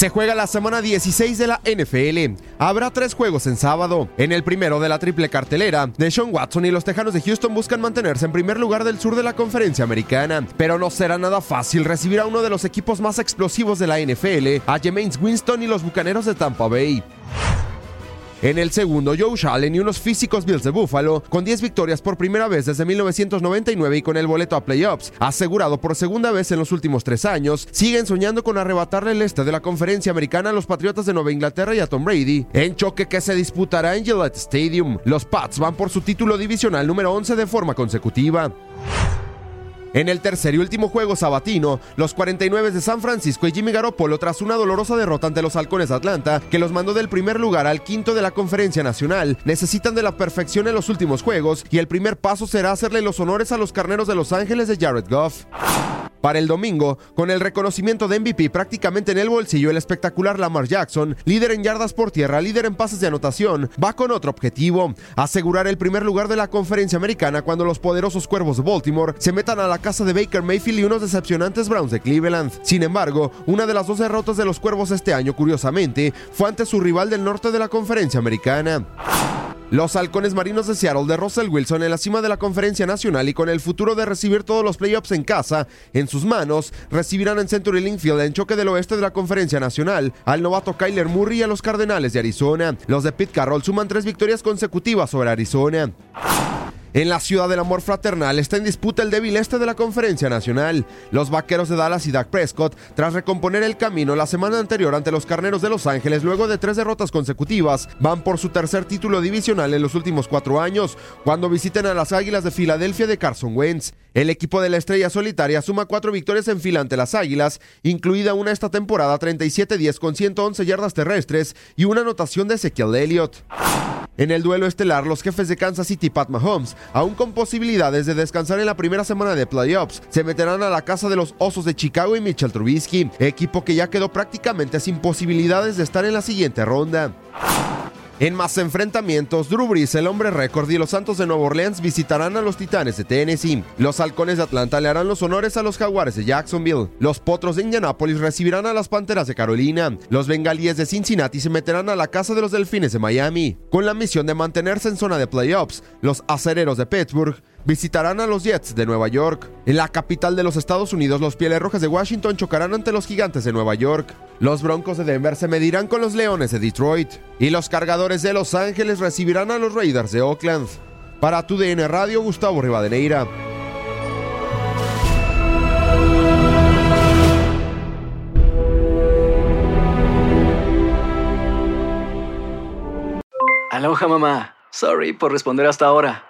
Se juega la semana 16 de la NFL. Habrá tres juegos en sábado. En el primero de la triple cartelera, Deshaun Watson y los Tejanos de Houston buscan mantenerse en primer lugar del sur de la conferencia americana. Pero no será nada fácil recibir a uno de los equipos más explosivos de la NFL, a Jameis Winston y los Bucaneros de Tampa Bay. En el segundo, Joe Allen y unos físicos Bills de Buffalo, con 10 victorias por primera vez desde 1999 y con el boleto a playoffs, asegurado por segunda vez en los últimos tres años, siguen soñando con arrebatarle el este de la conferencia americana a los Patriotas de Nueva Inglaterra y a Tom Brady, en choque que se disputará en Gillette Stadium. Los Pats van por su título divisional número 11 de forma consecutiva. En el tercer y último juego sabatino, los 49 de San Francisco y Jimmy Garoppolo, tras una dolorosa derrota ante los Halcones de Atlanta, que los mandó del primer lugar al quinto de la Conferencia Nacional, necesitan de la perfección en los últimos juegos y el primer paso será hacerle los honores a los carneros de Los Ángeles de Jared Goff. Para el domingo, con el reconocimiento de MVP prácticamente en el bolsillo, el espectacular Lamar Jackson, líder en yardas por tierra, líder en pases de anotación, va con otro objetivo, asegurar el primer lugar de la conferencia americana cuando los poderosos cuervos de Baltimore se metan a la casa de Baker Mayfield y unos decepcionantes Browns de Cleveland. Sin embargo, una de las dos derrotas de los cuervos este año, curiosamente, fue ante su rival del norte de la conferencia americana. Los halcones marinos de Seattle de Russell Wilson en la cima de la conferencia nacional y con el futuro de recibir todos los playoffs en casa en sus manos, recibirán en Century Link Field en choque del oeste de la conferencia nacional al novato Kyler Murray y a los Cardenales de Arizona. Los de Pete Carroll suman tres victorias consecutivas sobre Arizona. En la ciudad del amor fraternal está en disputa el débil este de la conferencia nacional. Los vaqueros de Dallas y Dak Prescott, tras recomponer el camino la semana anterior ante los carneros de Los Ángeles luego de tres derrotas consecutivas, van por su tercer título divisional en los últimos cuatro años, cuando visiten a las Águilas de Filadelfia de Carson Wentz. El equipo de la estrella solitaria suma cuatro victorias en fila ante las Águilas, incluida una esta temporada 37-10 con 111 yardas terrestres y una anotación de Ezekiel Elliott. En el duelo estelar, los jefes de Kansas City, Pat Mahomes, aún con posibilidades de descansar en la primera semana de playoffs, se meterán a la casa de los Osos de Chicago y Mitchell Trubisky, equipo que ya quedó prácticamente sin posibilidades de estar en la siguiente ronda. En más enfrentamientos, Drew Brees, el hombre récord y los Santos de Nueva Orleans visitarán a los Titanes de Tennessee. Los Halcones de Atlanta le harán los honores a los Jaguares de Jacksonville. Los Potros de Indianapolis recibirán a las Panteras de Carolina. Los Bengalíes de Cincinnati se meterán a la casa de los Delfines de Miami. Con la misión de mantenerse en zona de playoffs, los Acereros de Pittsburgh visitarán a los Jets de Nueva York. En la capital de los Estados Unidos, los Pieles Rojas de Washington chocarán ante los Gigantes de Nueva York. Los Broncos de Denver se medirán con los Leones de Detroit. Y los Cargadores de Los Ángeles recibirán a los Raiders de Oakland. Para tu DN Radio, Gustavo Rivadeneira. Aloha mamá. Sorry por responder hasta ahora.